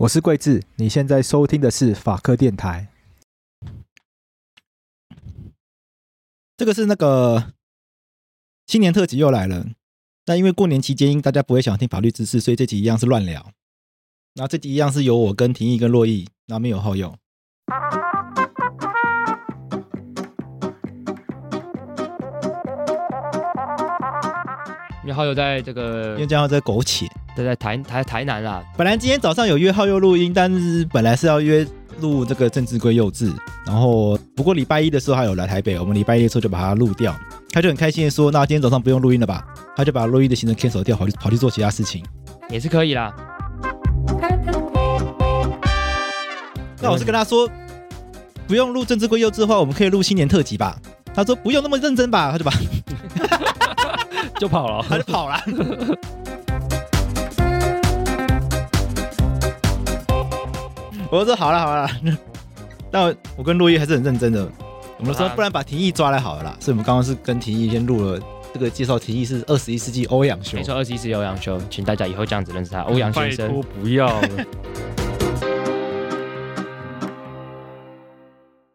我是桂智，你现在收听的是法科电台。这个是那个新年特辑又来了，但因为过年期间大家不会想听法律知识，所以这集一样是乱聊。然后这集一样是由我跟廷义跟洛毅，然后没有好友。你好友在这个，因为这样在苟且。在在台台台南啦。本来今天早上有约好友录音，但是本来是要约录这个政治归幼稚，然后不过礼拜一的时候他有来台北，我们礼拜一的时候就把它录掉。他就很开心的说：“那今天早上不用录音了吧？”他就把录音的行程 cancel 掉，跑去跑去做其他事情，也是可以啦。那我是跟他说，不用录政治归幼稚的话，我们可以录新年特辑吧？他说不用那么认真吧？他就把就跑了，他就跑了。我说好了好了，那我跟陆毅还是很认真的。我们说不然把廷义抓来好了啦。所以我们刚刚是跟廷义先录了这个介绍，廷义是二十一世纪欧阳修。没错，二十一世纪欧阳修，请大家以后这样子认识他。欧阳先生，拜托不要了。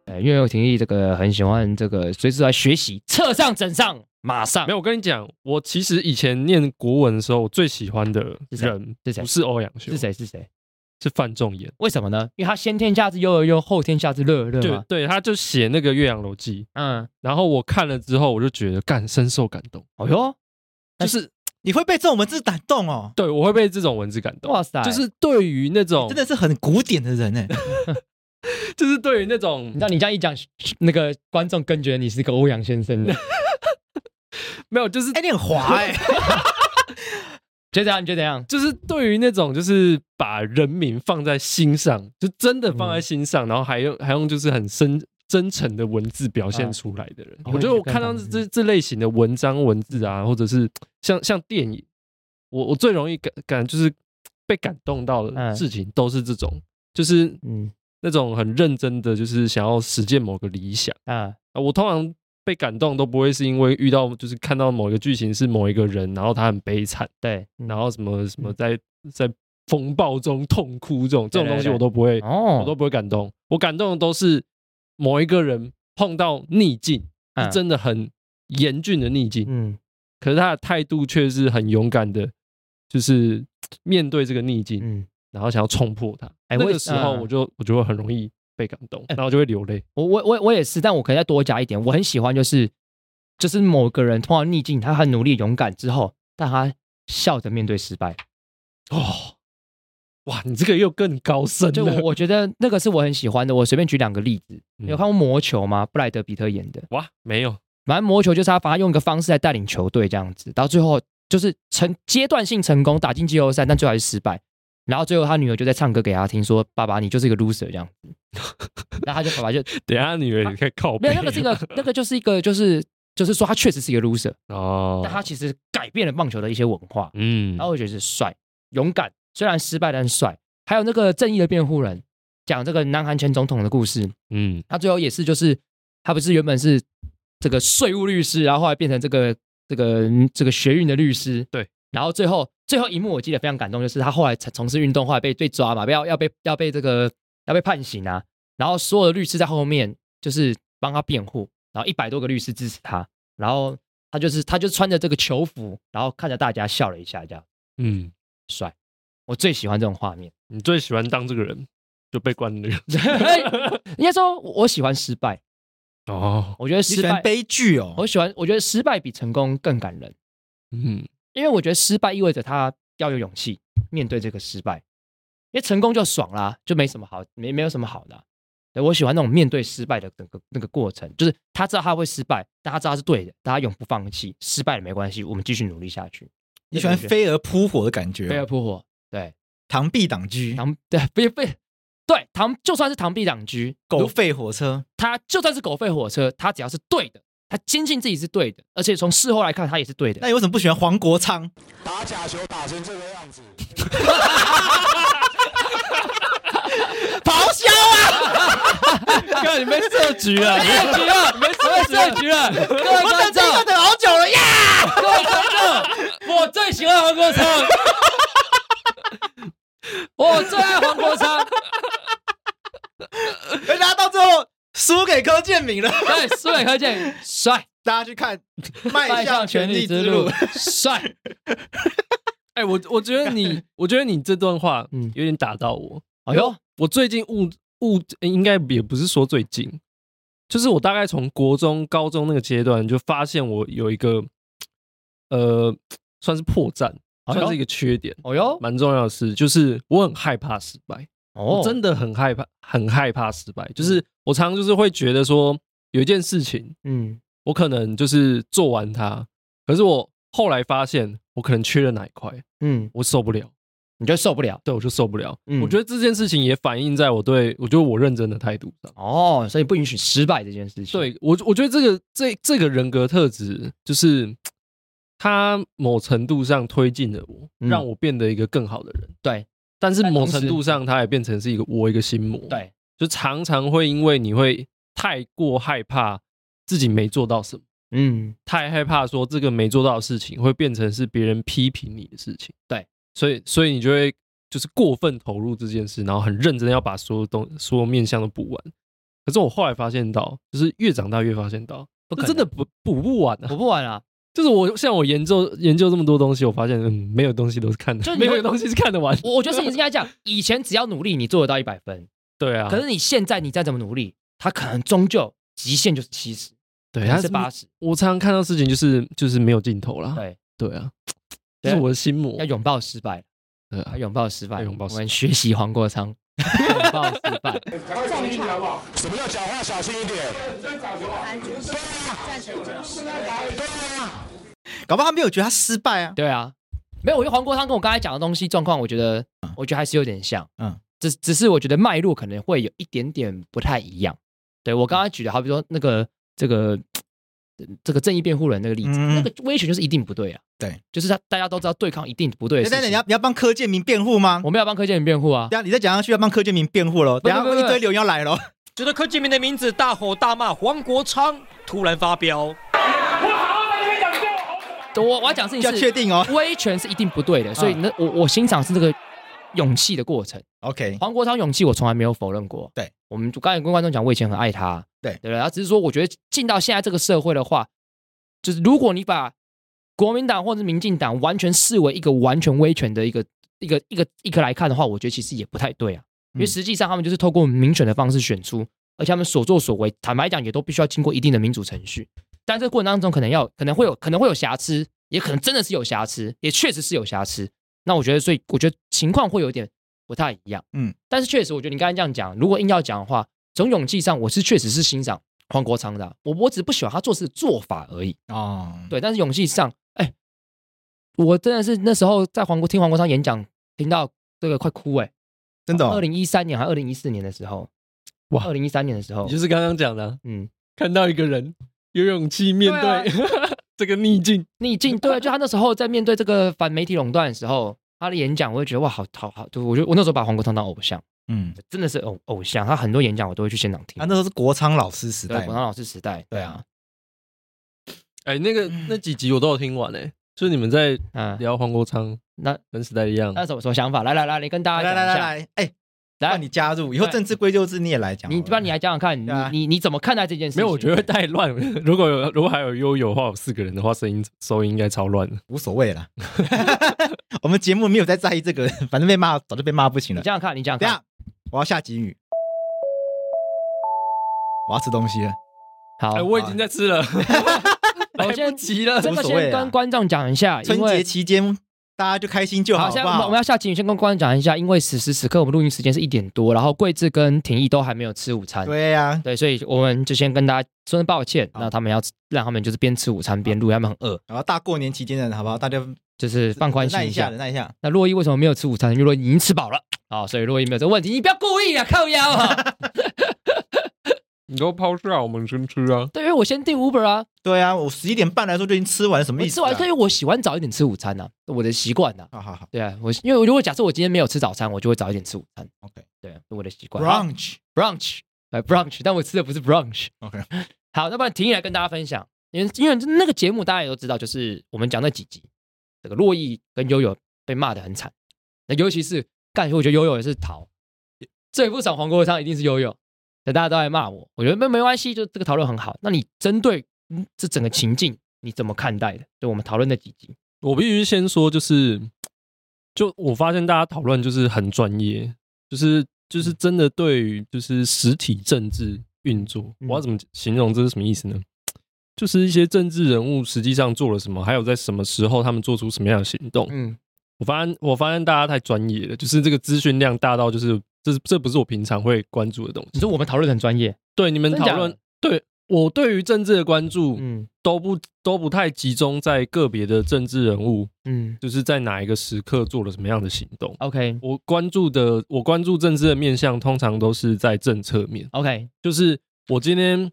呃，因为我廷义这个很喜欢这个，随时来学习，册上整上，马上。没有，我跟你讲，我其实以前念国文的时候，我最喜欢的人是谁？不是欧阳修，是谁？是谁？是范仲淹，为什么呢？因为他先天下之忧而忧，后天下之乐而乐。对对，他就写那个《岳阳楼记》，嗯，然后我看了之后，我就觉得感深受感动。哦哟，就是你会被这种文字感动哦。对，我会被这种文字感动。哇塞，就是对于那种真的是很古典的人哎，就是对于那种，你知道你这样一讲，那个观众更觉得你是个欧阳先生的。没有，就是哎，你很滑哎。觉得怎样？你觉得怎样？就是对于那种，就是把人民放在心上，就真的放在心上，嗯、然后还用还用就是很深真诚的文字表现出来的人，啊、我觉得我看到这这类型的文章文字啊，或者是像像电影，我我最容易感感就是被感动到的事情，都是这种，嗯、就是嗯那种很认真的，就是想要实践某个理想啊，我通常。被感动都不会是因为遇到，就是看到某一个剧情是某一个人，然后他很悲惨，对，然后什么什么在在风暴中痛哭这种这种东西我都不会，哦我都不会感动。我感动的都是某一个人碰到逆境，是真的很严峻的逆境，嗯，可是他的态度却是很勇敢的，就是面对这个逆境，嗯，然后想要冲破它。那个时候我就我就会很容易。被感动，然后就会流泪。我我我我也是，但我可以再多加一点。我很喜欢，就是就是某个人碰到逆境，他很努力、勇敢之后，但他笑着面对失败。哦，哇，你这个又更高深了。就我我觉得那个是我很喜欢的。我随便举两个例子，嗯、有看过《魔球》吗？布莱德比特演的。哇，没有。反正《魔球》就是他，把他用一个方式来带领球队这样子，到最后就是成阶段性成功，打进季后赛，但最后还是失败。然后最后他女儿就在唱歌给他听，说：“爸爸，你就是一个 loser 这样子。”然后他就爸爸就等下他女儿也可以靠背。没有那个是一个那个就是一个就是就是说他确实是一个 loser 哦，但他其实改变了棒球的一些文化。嗯，然后我觉得是帅勇敢，虽然失败但是帅。还有那个正义的辩护人，讲这个南韩前总统的故事。嗯，他最后也是就是他不是原本是这个税务律师，然后后来变成这个这个这个学运的律师。对。然后最后最后一幕我记得非常感动，就是他后来从事运动，后来被被抓嘛，要要被要被这个要被判刑啊。然后所有的律师在后面就是帮他辩护，然后一百多个律师支持他，然后他就是他就穿着这个囚服，然后看着大家笑了一下，这样，嗯，帅，我最喜欢这种画面。你最喜欢当这个人就被关那个？应该说我喜欢失败。哦，我觉得失败悲剧哦，我喜欢，我觉得失败比成功更感人，嗯，因为我觉得失败意味着他要有勇气面对这个失败。因为成功就爽啦，就没什么好，没没有什么好的。对，我喜欢那种面对失败的整个那个过程，就是他知道他会失败，但他知道他是对的，但他永不放弃。失败了没关系，我们继续努力下去。你喜欢飞蛾扑火的感觉？飞蛾扑火，对，螳臂挡车，螳对，飞飞对，螳就算是螳臂挡车，狗吠火车，他就算是狗吠火车，他只要是对的，他坚信自己是对的，而且从事后来看，他也是对的。那你为什么不喜欢黄国昌？打假球打成这个样子。咆哮啊！哥，你被设局了，设局了，没设设局了。各位观众，我等好久了呀！各位观众，我最喜欢黄国昌，我最爱黄国昌。大家到最后输给柯建明了，对，输给柯建明，帅！大家去看《迈向权力之路》，帅！哎，我我觉得你，我觉得你这段话，嗯，有点打到我。哎呦，我最近悟悟，应该也不是说最近，就是我大概从国中、高中那个阶段就发现我有一个，呃，算是破绽，算是一个缺点。哦呦，蛮重要的事，就是我很害怕失败。哦，我真的很害怕，很害怕失败。就是我常常就是会觉得说，有一件事情，嗯，我可能就是做完它，可是我后来发现我可能缺了哪一块，嗯，我受不了。你就受不了，对，我就受不了。嗯，我觉得这件事情也反映在我对我觉得我认真的态度上。哦，所以不允许失败这件事情。对我，我觉得这个这这个人格特质，就是他某程度上推进了我，嗯、让我变得一个更好的人。对，但是某程度上，它也变成是一个我一个心魔。对，就常常会因为你会太过害怕自己没做到什么，嗯，太害怕说这个没做到的事情会变成是别人批评你的事情。对。所以，所以你就会就是过分投入这件事，然后很认真要把所有东所有面向都补完。可是我后来发现到，就是越长大越发现到，不真的补补不完啊，补不完啊。就是我像我研究研究这么多东西，我发现嗯，没有东西都是看的，就没有东西是看得完。我我觉得事情是应该讲，以前只要努力，你做得到一百分，对啊。可是你现在你再怎么努力，它可能终究极限就是七十，对，它是八十。我常常看到事情就是就是没有尽头了，对对啊。这是我的心魔，要拥抱失败，对，拥抱失败，拥抱。我们学习黄国昌，拥抱失败。什么叫讲话小心一点？搞不好他没有觉得他失败啊？对啊，没有。我觉得黄国昌跟我刚才讲的东西状况，我觉得，我觉得还是有点像。嗯，只只是我觉得脉络可能会有一点点不太一样。对，我刚刚举的好比说那个这个。这个正义辩护人那个例子，嗯、那个威权就是一定不对啊。对，就是他大家都知道对抗一定不对的。等等，你要你要帮柯建明辩护吗？我们要帮柯建明辩护啊。等下你再讲下去要帮柯建明辩护了。等下一堆留言要来了。觉得柯建明的名字大吼大骂黄国昌，突然发飙。我我我要讲事情是要确定哦，威权是一定不对的，所以那我我欣赏是这个勇气的过程。OK，黄国昌勇气我从来没有否认过。对，我们刚才跟观众讲，我以前很爱他。对对对，他只是说，我觉得进到现在这个社会的话，就是如果你把国民党或者民进党完全视为一个完全威权的一个一个一个一个来看的话，我觉得其实也不太对啊。因为实际上他们就是透过民选的方式选出，而且他们所作所为，坦白讲也都必须要经过一定的民主程序。但这个过程当中，可能要可能会有可能会有瑕疵，也可能真的是有瑕疵，也确实是有瑕疵。那我觉得，所以我觉得情况会有点不太一样。嗯，但是确实，我觉得你刚才这样讲，如果硬要讲的话。从勇气上，我是确实是欣赏黄国昌的，我我只不喜欢他做事的做法而已啊。Oh. 对，但是勇气上，哎，我真的是那时候在黄国听黄国昌演讲，听到这个快哭哎，真的、哦。二零一三年还二零一四年的时候，哇，二零一三年的时候，就是刚刚讲的，嗯，看到一个人有勇气面对、啊、这个逆境，逆境，对，就他那时候在面对这个反媒体垄断的时候，他的演讲，我就觉得哇，好好好，就我觉得我那时候把黄国昌当偶像。嗯，真的是偶偶像，他很多演讲我都会去现场听。他那时候是国昌老师时代，国昌老师时代，对啊。哎，那个那几集我都有听完诶，就是你们在聊黄国昌，那跟时代一样。那什么什么想法？来来来，你跟大家讲一下。来来来来，哎，来你加入以后政治归咎制你也来讲，你不然你来讲讲看，啊、你你你怎么看待这件事？没有，我觉得太乱。如果有如果还有悠悠的话，有四个人的话，声音收音应该超乱的。无所谓啦，我们节目没有在在意这个，反正被骂早就被骂不行了。你这样看，你这样看，等下我要下集语，我要吃东西了。好，哎，我已经在吃了。来不及了，这个先跟观众讲一下，春节期间大家就开心就好。好，现在我们要下集，先跟观众讲一下，因为此时此刻我们录音时间是一点多，然后桂志跟廷义都还没有吃午餐。对呀，对，所以我们就先跟大家说声抱歉，那他们要让他们就是边吃午餐边录，他们很饿。然后大过年期间的好不好？大家就是放宽心一下，忍耐一下。那洛伊为什么没有吃午餐？因为洛伊已经吃饱了啊，所以洛伊没有这个问题。你不要故意啊，靠腰啊！你都抛下我们先吃啊？对，因为我先订 Uber 啊。对啊，我十一点半来说就已经吃完，什么意思？吃完，所以我喜欢早一点吃午餐呐，我的习惯呐。好好好。对啊，我因为如果假设我今天没有吃早餐，我就会早一点吃午餐。OK，对啊，是我的习惯。Brunch，brunch，哎，brunch，但我吃的不是 brunch。OK，好，那不然停下来跟大家分享，因为因为那个节目大家也都知道，就是我们讲那几集，这个珞亦跟悠悠被骂的很惨，那尤其是干，我觉得悠悠也是逃，最不爽黄国昌一定是悠悠。大家都在骂我，我觉得没没关系，就这个讨论很好。那你针对这整个情境，你怎么看待的？就我们讨论那几集，我必须先说，就是就我发现大家讨论就是很专业，就是就是真的对于就是实体政治运作，我要怎么形容这是什么意思呢？就是一些政治人物实际上做了什么，还有在什么时候他们做出什么样的行动。嗯，我发现我发现大家太专业了，就是这个资讯量大到就是。这这不是我平常会关注的东西。你说我们讨论很专业，对你们讨论，对我对于政治的关注，嗯，都不都不太集中在个别的政治人物，嗯，就是在哪一个时刻做了什么样的行动。OK，我关注的，我关注政治的面向，通常都是在政策面。OK，就是我今天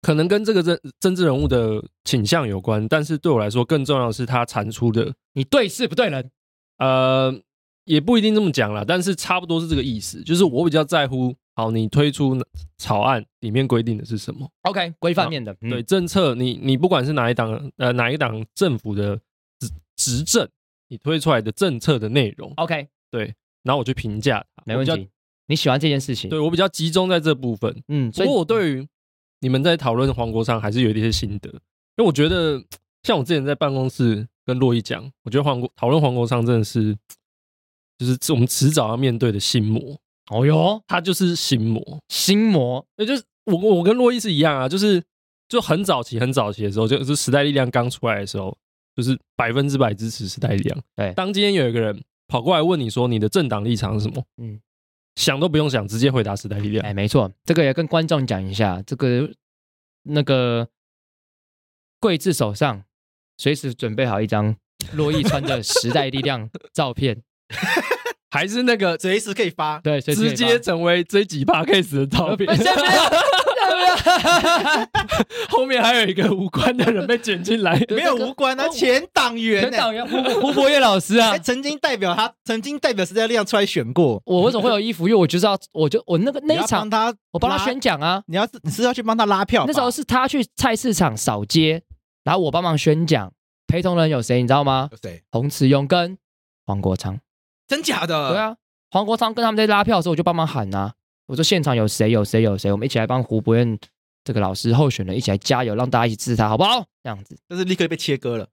可能跟这个政政治人物的倾向有关，但是对我来说，更重要的是他产出的，你对事不对人，呃。也不一定这么讲啦，但是差不多是这个意思。就是我比较在乎，好，你推出草案里面规定的是什么？OK，规范面的，嗯、对政策，你你不管是哪一党呃哪一党政府的执执政，你推出来的政策的内容，OK，对，然后我去评价，没问题。你喜欢这件事情？对，我比较集中在这部分，嗯。不过我对于你们在讨论黄国昌还是有一些心得，因为我觉得像我之前在办公室跟洛伊讲，我觉得黄国讨论黄国昌真的是。就是我们迟早要面对的心魔。哦哟，他就是心魔，心魔。也就是我我跟洛伊是一样啊，就是就很早期很早期的时候，就是时代力量刚出来的时候，就是百分之百支持时代力量。对，当今天有一个人跑过来问你说你的政党立场是什么？嗯，想都不用想，直接回答时代力量。哎，没错，这个也跟观众讲一下，这个那个桂智手上随时准备好一张洛伊穿着时代力量照片。还是那个随时可以发，对，直接成为这几 podcast 的照片。后面还有一个无关的人被卷进来，没有无关啊，前党员，前党员胡胡博业老师啊，曾经代表他，曾经代表时代力量出来选过。我为什么会有衣服？因为我就是要，我就我那个那一场他，我帮他宣讲啊。你要是你是要去帮他拉票，那时候是他去菜市场扫街，然后我帮忙宣讲，陪同人有谁？你知道吗？有谁？洪慈庸跟黄国昌。真假的？对啊，黄国昌跟他们在拉票的时候，我就帮忙喊呐、啊。我说现场有谁有谁有谁，我们一起来帮胡博彦这个老师候选人一起来加油，让大家一起支持他，好不好？这样子，但是立刻被切割了，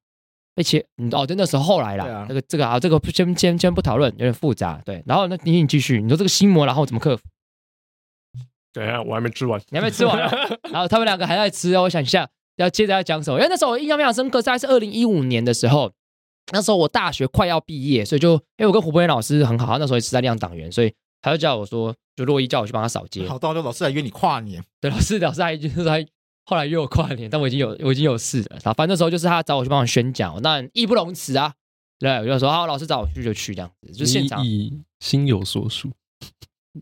被切。嗯，哦，真的是后来啦。对啊，这个这个啊，这个先先先不讨论，有点复杂。对，然后那你你继续，你说这个心魔，然后怎么克服？等一下，我还没吃完，你还没吃完、啊。然后他们两个还在吃哦，我想一下要接着要讲什么？因为那时候我印象非常深刻，大概是二零一五年的时候。那时候我大学快要毕业，所以就因为我跟胡博彦老师很好，那时候也是在亮党员，所以他就叫我说，就洛伊叫我去帮他扫街。好，到时候老师来约你跨年。对，老师老师还就是还后来约我跨年，但我已经有我已经有事了。然后反正那时候就是他找我去帮我宣讲，那义不容辞啊。对，我就说好，老师找我去就去这样子，就现场。你心有所属。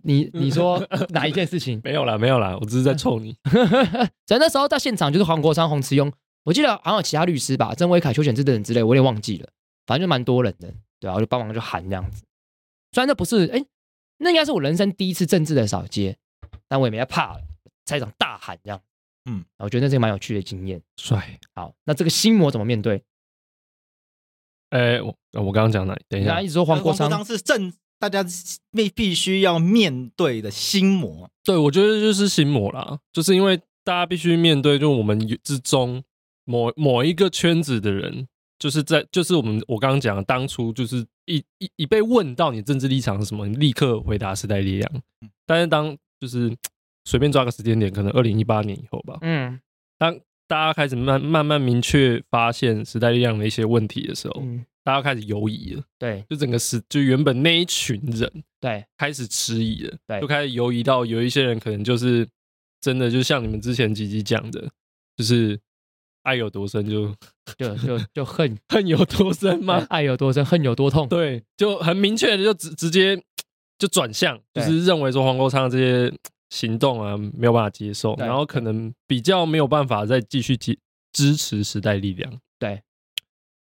你你说哪一件事情？没有啦，没有啦，我只是在臭你。在那时候在现场就是黄国昌、洪慈庸，我记得好像有其他律师吧，曾维凯、邱显智等人之类，我有点忘记了。反正就蛮多人的，对啊，我就帮忙就喊这样子。虽然那不是，哎，那应该是我人生第一次政治的扫街，但我也没怕，在场大喊这样。嗯，我觉得那是一个蛮有趣的经验。帅。好，那这个心魔怎么面对？哎，我我刚刚讲哪？等一下，一直说黄国昌，黄国昌是政大家必必须要面对的心魔。对，我觉得就是心魔啦，就是因为大家必须面对，就我们之中某某一个圈子的人，就是在就是我们我刚刚讲的，当初就是一一一被问到你政治立场是什么，你立刻回答时代力量。但是当就是随便抓个时间点，可能二零一八年以后吧，嗯，当大家开始慢慢慢明确发现时代力量的一些问题的时候，嗯。大家开始犹疑了，对，就整个是就原本那一群人，对，开始迟疑了，对，就开始犹疑到有一些人可能就是真的，就像你们之前几集讲的，就是爱有多深就就就就恨 恨有多深吗？爱有多深，恨有多痛？对，就很明确的就直直接就转向，就是认为说黄国昌这些行动啊没有办法接受，然后可能比较没有办法再继续支支持时代力量，对。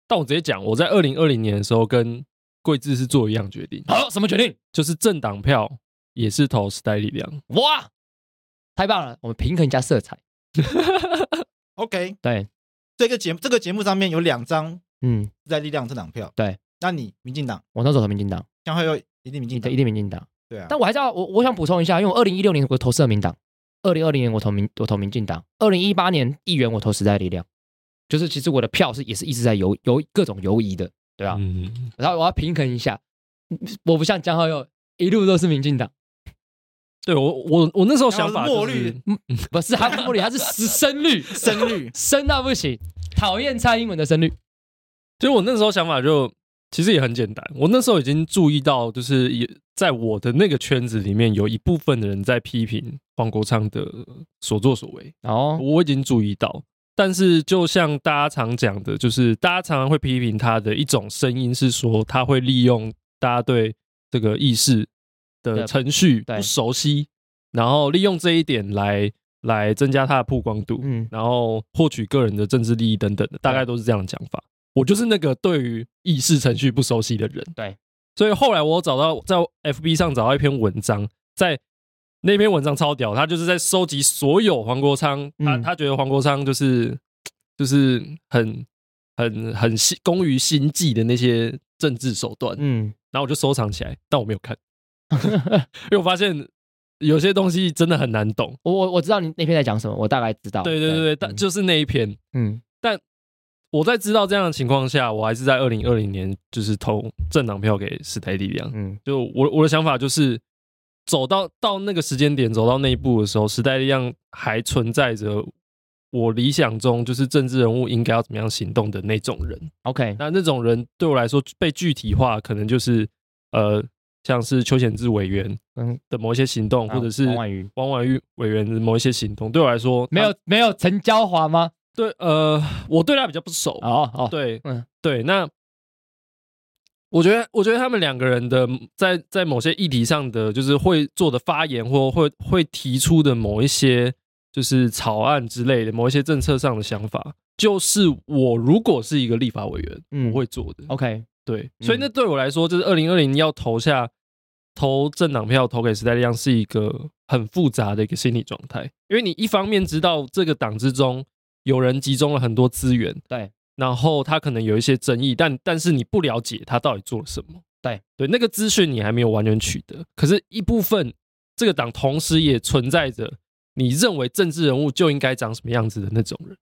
但我直接讲，我在二零二零年的时候跟贵志是做一样决定。好，什么决定？就是政党票也是投时代力量。哇，太棒了！我们平衡一下色彩。OK，对，这个节目这个节目上面有两张，嗯，时代力量政党票。对，那你民进党，我那时候投民进党，将会有一定民进党，一定民进党。对啊，但我还是要我我想补充一下，因为我二零一六年我投社民党，二零二零年我投民我投民进党，二零一八年议员我投时代力量。就是其实我的票是也是一直在犹犹各种犹疑的，对啊？嗯，然后我要平衡一下，我不像江浩佑一路都是民进党。对我我我那时候想法墨绿，不是他墨绿，他是 深绿，深绿 深到不行，讨厌蔡英文的深绿。所以我那时候想法就其实也很简单，我那时候已经注意到，就是也在我的那个圈子里面有一部分的人在批评黄国昌的所作所为，哦，我已经注意到。但是，就像大家常讲的，就是大家常常会批评他的一种声音是说，他会利用大家对这个议事的程序不熟悉，然后利用这一点来来增加他的曝光度，嗯，然后获取个人的政治利益等等的，大概都是这样的讲法。我就是那个对于议事程序不熟悉的人，对，所以后来我找到在 FB 上找到一篇文章，在。那篇文章超屌，他就是在收集所有黄国昌，他他觉得黄国昌就是就是很很很心工于心计的那些政治手段，嗯，然后我就收藏起来，但我没有看，因为我发现有些东西真的很难懂。我我我知道你那篇在讲什么，我大概知道。对对对对，但就是那一篇，嗯，但我在知道这样的情况下，我还是在二零二零年就是投政党票给时代力量，嗯，就我我的想法就是。走到到那个时间点，走到那一步的时候，时代力量还存在着我理想中就是政治人物应该要怎么样行动的那种人。OK，那那种人对我来说被具体化，可能就是呃，像是邱显志委员嗯的某一些行动，嗯、或者是王婉瑜王婉瑜委员的某一些行动，对我来说没有没有陈娇华吗？对，呃，我对他比较不熟。哦哦，对，嗯，对，那。我觉得，我觉得他们两个人的在在某些议题上的，就是会做的发言，或会会提出的某一些就是草案之类的，某一些政策上的想法，就是我如果是一个立法委员，嗯，我会做的。OK，对，所以那对我来说，就是二零二零要投下投政党票投给时代力量，是一个很复杂的一个心理状态，因为你一方面知道这个党之中有人集中了很多资源，对。然后他可能有一些争议，但但是你不了解他到底做了什么。对对，那个资讯你还没有完全取得。可是，一部分这个党同时也存在着你认为政治人物就应该长什么样子的那种人。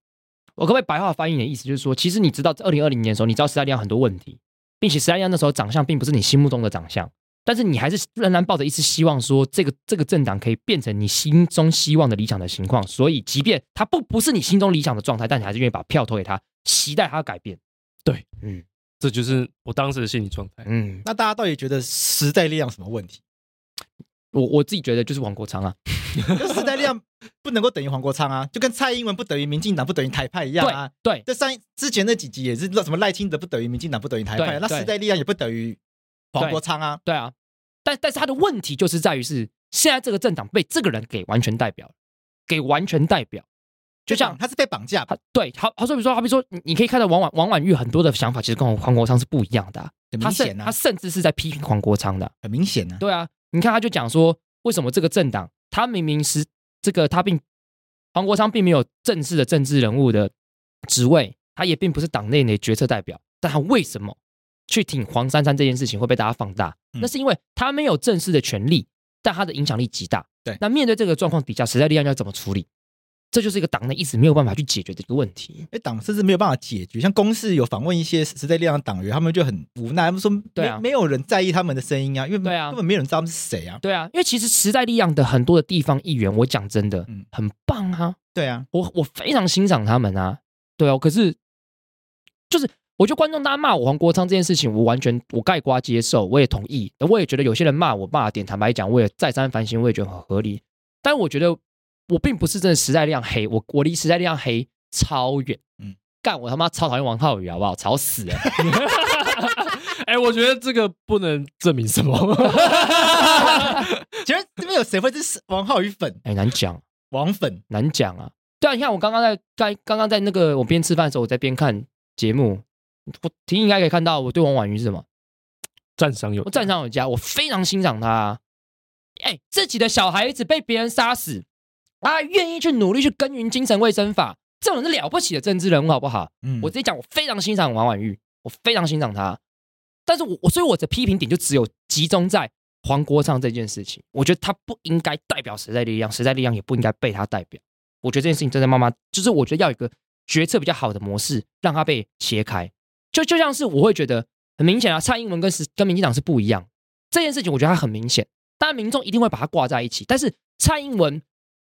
我可不可以白话翻译你的意思，就是说，其实你知道，二零二零年的时候，你知道时代力量很多问题，并且时代力量那时候长相并不是你心目中的长相，但是你还是仍然抱着一丝希望，说这个这个政党可以变成你心中希望的理想的情况。所以，即便他不不是你心中理想的状态，但你还是愿意把票投给他。期待他改变，对，嗯，这就是我当时的心理状态。嗯，那大家到底觉得时代力量什么问题？我我自己觉得就是黄国昌啊，时代力量不能够等于黄国昌啊，就跟蔡英文不等于民进党不等于台派一样啊。对，这上之前那几集也是什么赖清德不等于民进党不等于台派，那时代力量也不等于黄国昌啊。对啊，但但是他的问题就是在于是现在这个政党被这个人给完全代表，给完全代表。就像他是被绑架，他对，好好说，比如说，好比说，你你可以看到王婉王婉玉很多的想法，其实跟黄国昌是不一样的、啊。很明显、啊、他甚至是在批评黄国昌的，很明显啊。对啊，你看他就讲说，为什么这个政党，他明明是这个他并黄国昌并没有正式的政治人物的职位，他也并不是党内的决策代表，但他为什么去挺黄珊珊这件事情会被大家放大，嗯、那是因为他没有正式的权利，但他的影响力极大。对，那面对这个状况底下，时代力量要怎么处理？这就是一个党内一直没有办法去解决的一个问题。哎，党甚至没有办法解决。像公视有访问一些时代力量的党员，他们就很无奈，他们说：“对啊，没有人在意他们的声音啊，因为对啊，根本没有人知道他们是谁啊。”对啊，因为其实时代力量的很多的地方议员，我讲真的，嗯，很棒啊。对啊，我我非常欣赏他们啊。对哦，可是就是。我觉得观众大家骂我黄国昌这件事情，我完全我盖瓜接受，我也同意。我也觉得有些人骂我骂的点，坦白讲，我也再三反省，我也觉得很合理。但我觉得我并不是真的时代力量黑，我我离时代力量黑超远。嗯，干我他妈超讨厌王浩宇，好不好？吵死了！哎、欸，我觉得这个不能证明什么。请问这边有谁会是王浩宇粉？哎、欸，难讲，王粉难讲啊。对啊，你看我刚刚在在刚刚在那个我边吃饭的时候，我在边看节目。我听应该可以看到，我对王婉瑜是什么赞赏有，我赞赏有加，我非常欣赏他。哎，自己的小孩子被别人杀死，他愿意去努力去耕耘精神卫生法，这种人是了不起的政治人物，好不好？嗯，我直接讲，我非常欣赏王婉瑜，我非常欣赏他。但是我我所以我的批评点就只有集中在黄国昌这件事情，我觉得他不应该代表时代力量，时代力量也不应该被他代表。我觉得这件事情真的慢慢，就是我觉得要有一个决策比较好的模式，让他被切开。就就像是我会觉得很明显啊，蔡英文跟是跟民进党是不一样这件事情，我觉得它很明显，当然民众一定会把它挂在一起。但是蔡英文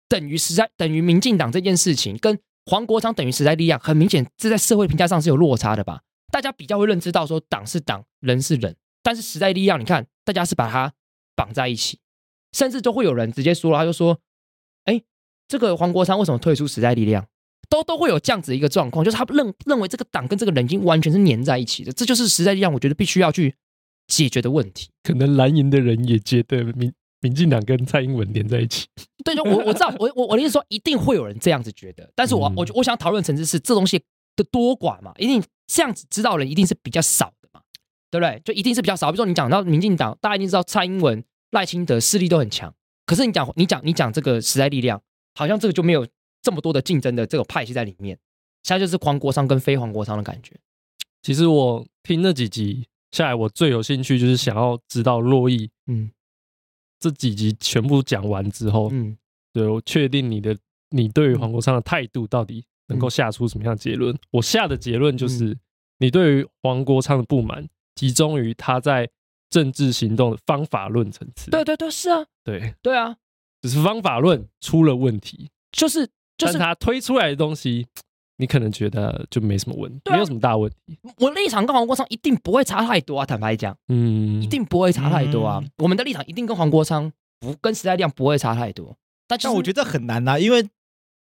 等于时代等于民进党这件事情，跟黄国昌等于时代力量，很明显这在社会评价上是有落差的吧？大家比较会认知到说党是党，人是人，但是时代力量，你看大家是把它绑在一起，甚至都会有人直接说了，他就说：“哎，这个黄国昌为什么退出时代力量？”都都会有这样子的一个状况，就是他认认为这个党跟这个人已经完全是粘在一起的，这就是时代力量我觉得必须要去解决的问题。可能蓝营的人也觉得民民进党跟蔡英文连在一起。对，就我我知道，我我我的意思说，一定会有人这样子觉得，但是我、嗯、我我想讨论层次是这东西的多寡嘛，一定这样子知道的人一定是比较少的嘛，对不对？就一定是比较少。比如说你讲到民进党，大家一定知道蔡英文、赖清德势力都很强，可是你讲你讲你讲这个时代力量，好像这个就没有。这么多的竞争的这个派系在里面，现在就是黄国昌跟非黄国昌的感觉。其实我听那几集下来，我最有兴趣就是想要知道洛毅，嗯，这几集全部讲完之后，嗯，对，我确定你的你对于黄国昌的态度到底能够下出什么样的结论？嗯、我下的结论就是，嗯、你对于黄国昌的不满集中于他在政治行动的方法论层次。对对对，是啊，对对啊，只是方法论出了问题，就是。就是他推出来的东西，你可能觉得就没什么问题，啊、没有什么大问题。我立场跟黄国昌一定不会差太多啊，坦白讲，嗯，一定不会差太多啊。嗯、我们的立场一定跟黄国昌不跟时代力量不会差太多。但，就是、但我觉得很难啊，因为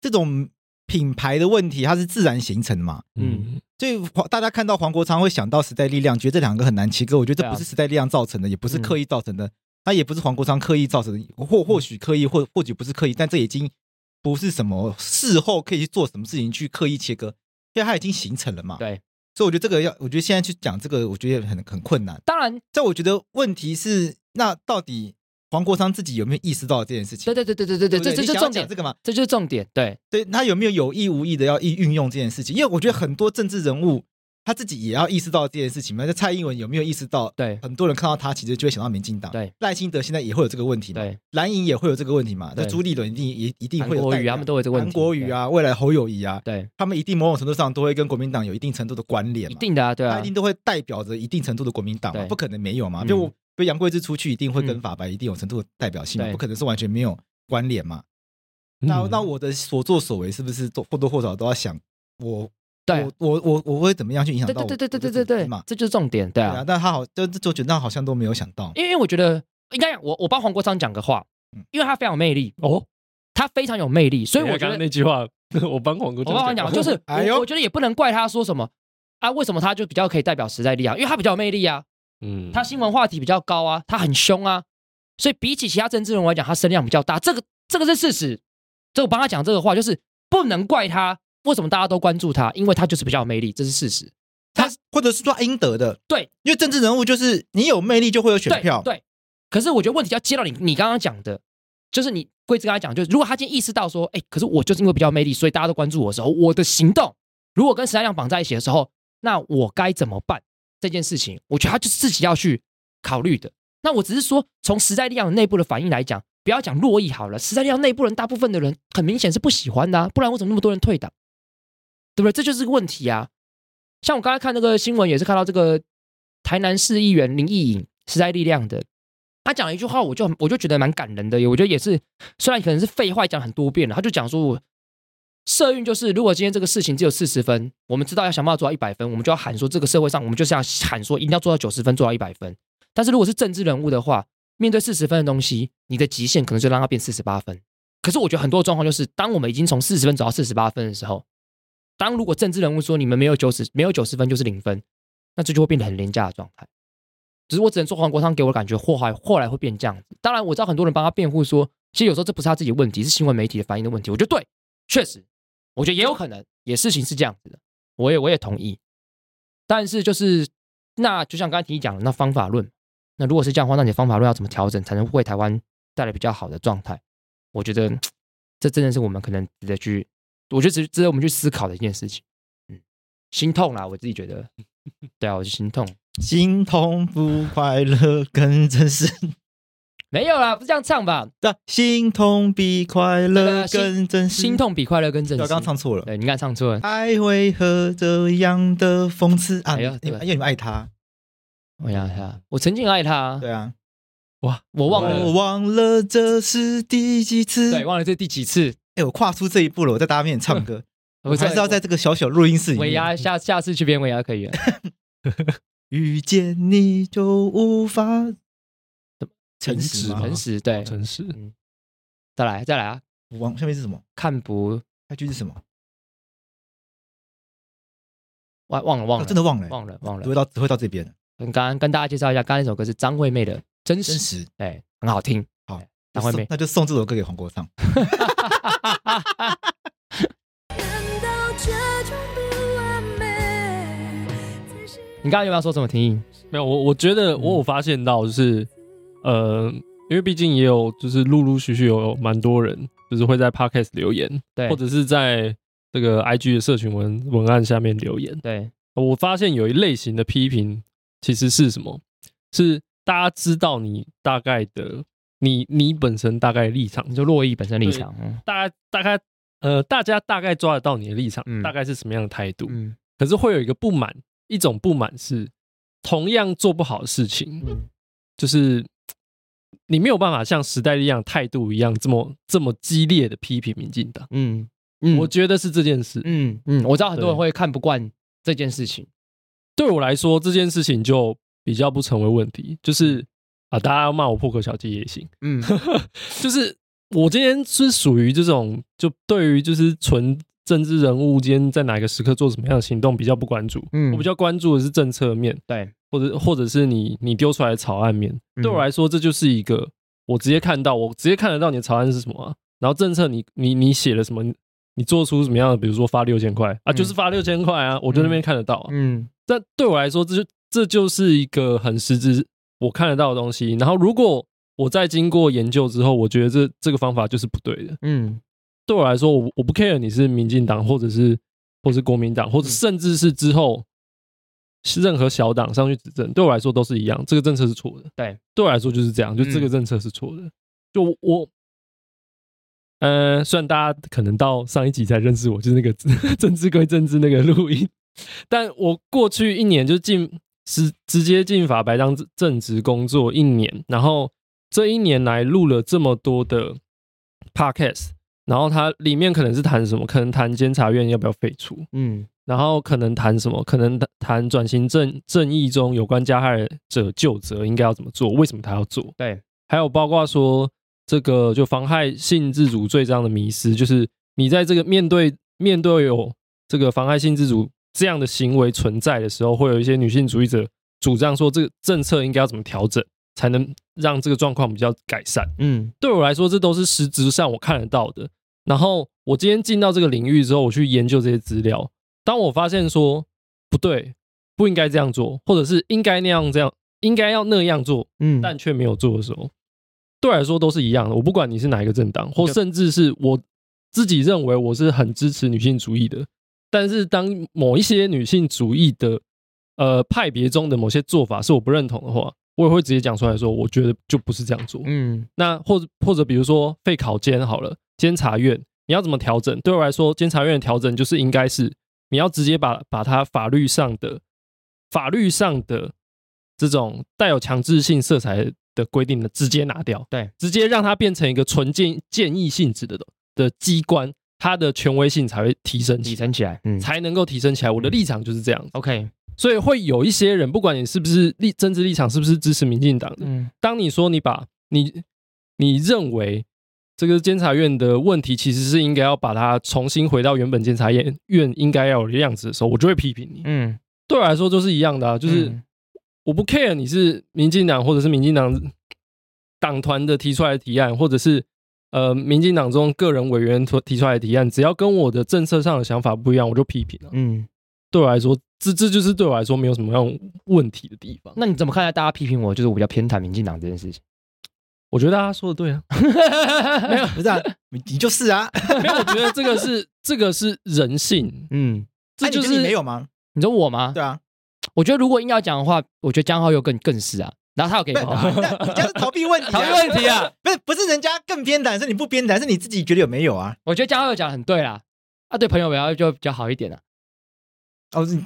这种品牌的问题它是自然形成的嘛，嗯，所以大家看到黄国昌会想到时代力量，觉得这两个很难切割。我觉得这不是时代力量造成的，也不是刻意造成的，他、嗯、也不是黄国昌刻意造成的，或或许刻意，或或许不是刻意，但这已经。不是什么事后可以去做什么事情去刻意切割，因为它已经形成了嘛。对，所以我觉得这个要，我觉得现在去讲这个，我觉得很很困难。当然，在我觉得问题是，那到底黄国昌自己有没有意识到这件事情？对对对对对对对，这就是重点。这个嘛，这就是重点。对对，他有没有有意无意的要运运用这件事情？因为我觉得很多政治人物。他自己也要意识到这件事情嘛？那蔡英文有没有意识到？对，很多人看到他，其实就会想到民进党。对，赖清德现在也会有这个问题嘛？对，蓝营也会有这个问题嘛？那朱立伦一定也一定会有。韩国瑜他们都有这个问题。韩国瑜啊，未来侯友谊啊，对，他们一定某种程度上都会跟国民党有一定程度的关联。一定的啊，对啊，他一定都会代表着一定程度的国民党嘛，不可能没有嘛？就比如杨贵枝出去，一定会跟法白一定有程度的代表性嘛，不可能是完全没有关联嘛？那那我的所作所为是不是都或多或少都要想我？对，我我我会怎么样去影响到？对对对对对对对嘛，这就是重点，对啊。但他好，就就觉得好像都没有想到，因为我觉得应该我我帮黄国昌讲个话，因为他非常有魅力哦，他非常有魅力，所以我觉得那句话 我帮黄国昌，我帮他讲，就是 我觉得也不能怪他说什么啊，为什么他就比较可以代表时代力量？因为他比较有魅力啊，嗯，他新闻话题比较高啊，他很凶啊，所以比起其他政治人物来讲，他声量比较大，这个这个是事实。这我帮他讲这个话，就是不能怪他。为什么大家都关注他？因为他就是比较有魅力，这是事实。他或者是说他应得的，对，因为政治人物就是你有魅力就会有选票，对。对，可是我觉得问题要接到你，你刚刚讲的，就是你贵子刚才讲，就是如果他今天意识到说，哎，可是我就是因为比较有魅力，所以大家都关注我的时候，我的行动如果跟时代力量绑在一起的时候，那我该怎么办？这件事情，我觉得他就是自己要去考虑的。那我只是说，从时代力量内部的反应来讲，不要讲洛邑好了。时代力量内部人大部分的人很明显是不喜欢的啊，不然为什么那么多人退党？对不对？这就是个问题啊。像我刚才看那个新闻，也是看到这个台南市议员林义颖，时代力量的，他讲了一句话，我就我就觉得蛮感人的。我觉得也是，虽然可能是废话讲很多遍了，他就讲说，社运就是，如果今天这个事情只有四十分，我们知道要想办法做到一百分，我们就要喊说，这个社会上我们就是要喊说，一定要做到九十分，做到一百分。但是如果是政治人物的话，面对四十分的东西，你的极限可能就让它变四十八分。可是我觉得很多状况就是，当我们已经从四十分走到四十八分的时候，当如果政治人物说你们没有九十，没有九十分就是零分，那这就会变得很廉价的状态。只是我只能说黄国昌给我的感觉，后来后来会变这样子。当然我知道很多人帮他辩护说，其实有时候这不是他自己的问题，是新闻媒体的反应的问题。我觉得对，确实，我觉得也有可能，也事情是这样子的，我也我也同意。但是就是那就像刚才提讲的那方法论。那如果是这样的话，那你的方法论要怎么调整，才能为台湾带来比较好的状态？我觉得这真的是我们可能值得去，我觉得值值得我们去思考的一件事情。嗯，心痛啦，我自己觉得，对啊，我就心痛，心痛不快乐更真实。没有啦，不是这样唱吧？对，心痛比快乐更真实。心痛比快乐更真实。我刚刚唱错了，对，你刚唱错了。爱为何这样的讽刺啊？因为你们爱他。我想一下，我曾经爱他。对啊，哇，我忘了，我忘了这是第几次？对，忘了这第几次？哎，我跨出这一步了，我在大家面前唱歌，我还是要在这个小小录音室里面。尾牙下下次去编尾牙可以了。遇见你就无法 诚实，诚实，对，诚实。嗯，再来，再来啊！往下面是什么？看不下句是什么？忘忘了，忘了，真的忘了，忘了，忘了，只会到只会到这边。跟刚刚跟大家介绍一下，刚刚那首歌是张惠妹的《真实》，哎，很好听。好，张惠妹，那就送这首歌给黄国昌。你刚刚有没有说什么提议？没有，我我觉得我有发现到，就是、嗯、呃，因为毕竟也有，就是陆陆续续有蛮多人，就是会在 Podcast 留言，对，或者是在这个 IG 的社群文文案下面留言，对，我发现有一类型的批评。其实是什么？是大家知道你大概的，你你本身大概立场，就洛伊本身立场，大概大概呃，大家大概抓得到你的立场，嗯、大概是什么样的态度？嗯，可是会有一个不满，一种不满是同样做不好的事情，嗯，就是你没有办法像时代力量态度一样这么这么激烈的批评民进党，嗯嗯，我觉得是这件事，嗯嗯，我知道很多人会看不惯这件事情。对我来说，这件事情就比较不成为问题。就是啊，大家要骂我破壳小鸡也行。嗯，就是我今天是属于这种，就对于就是纯政治人物今天在哪个时刻做什么样的行动比较不关注。嗯，我比较关注的是政策面，对，或者或者是你你丢出来的草案面。对我来说，这就是一个我直接看到，我直接看得到你的草案是什么啊，然后政策你你你写了什么，你做出什么样的，比如说发六千块啊，就是发六千块啊，我在那边看得到啊。嗯。但对我来说，这就这就是一个很实质我看得到的东西。然后，如果我在经过研究之后，我觉得这这个方法就是不对的。嗯，对我来说，我我不 care 你是民进党，或者是或是国民党，或者甚至是之后是任何小党上去执政，对我来说都是一样。这个政策是错的。对，对我来说就是这样，就这个政策是错的。就我，呃，虽然大家可能到上一集才认识我，就是那个 政治归政治那个录音。但我过去一年就进直直接进法白当正职工作一年，然后这一年来录了这么多的 podcast，然后它里面可能是谈什么？可能谈监察院要不要废除，嗯，然后可能谈什么？可能谈转型正正义中有关加害者究责应该要怎么做？为什么他要做？对，还有包括说这个就妨害性自主罪这样的迷失，就是你在这个面对面对有这个妨害性自主。这样的行为存在的时候，会有一些女性主义者主张说，这个政策应该要怎么调整，才能让这个状况比较改善。嗯，对我来说，这都是实质上我看得到的。然后我今天进到这个领域之后，我去研究这些资料，当我发现说不对，不应该这样做，或者是应该那样这样，应该要那样做，嗯，但却没有做的时候，对我来说都是一样的。我不管你是哪一个政党，或甚至是我自己认为我是很支持女性主义的。但是，当某一些女性主义的呃派别中的某些做法是我不认同的话，我也会直接讲出来说，我觉得就不是这样做。嗯，那或者或者比如说废考监好了，监察院你要怎么调整？对我来说，监察院的调整就是应该是你要直接把把它法律上的法律上的这种带有强制性色彩的规定的直接拿掉，对，直接让它变成一个纯建建议性质的的机关。它的权威性才会提升，提升起来，嗯，才能够提升起来。我的立场就是这样。OK，所以会有一些人，不管你是不是立政治立场，是不是支持民进党的，嗯，当你说你把你你认为这个监察院的问题，其实是应该要把它重新回到原本监察院院应该要有的样子的时候，我就会批评你。嗯，对我来说就是一样的啊，就是我不 care 你是民进党或者是民进党党团的提出来的提案，或者是。呃，民进党中个人委员所提出来的提案，只要跟我的政策上的想法不一样，我就批评了。嗯，对我来说，这这就是对我来说没有什么样问题的地方。那你怎么看待大家批评我，就是我比较偏袒民进党这件事情？我觉得大家说的对啊，没有不是啊，你你就是啊，没有，我觉得这个是这个是人性。嗯，这就是、啊、你，你没有吗？你说我吗？对啊，我觉得如果硬要讲的话，我觉得江浩又更更是啊。然后他有给你答案，你这是逃避问题，逃避问题啊！不 是不是，人家更偏袒，是你不偏袒，是你自己觉得有没有啊？我觉得江浩讲的很对啦，啊，对朋友比较就比较好一点了。哦是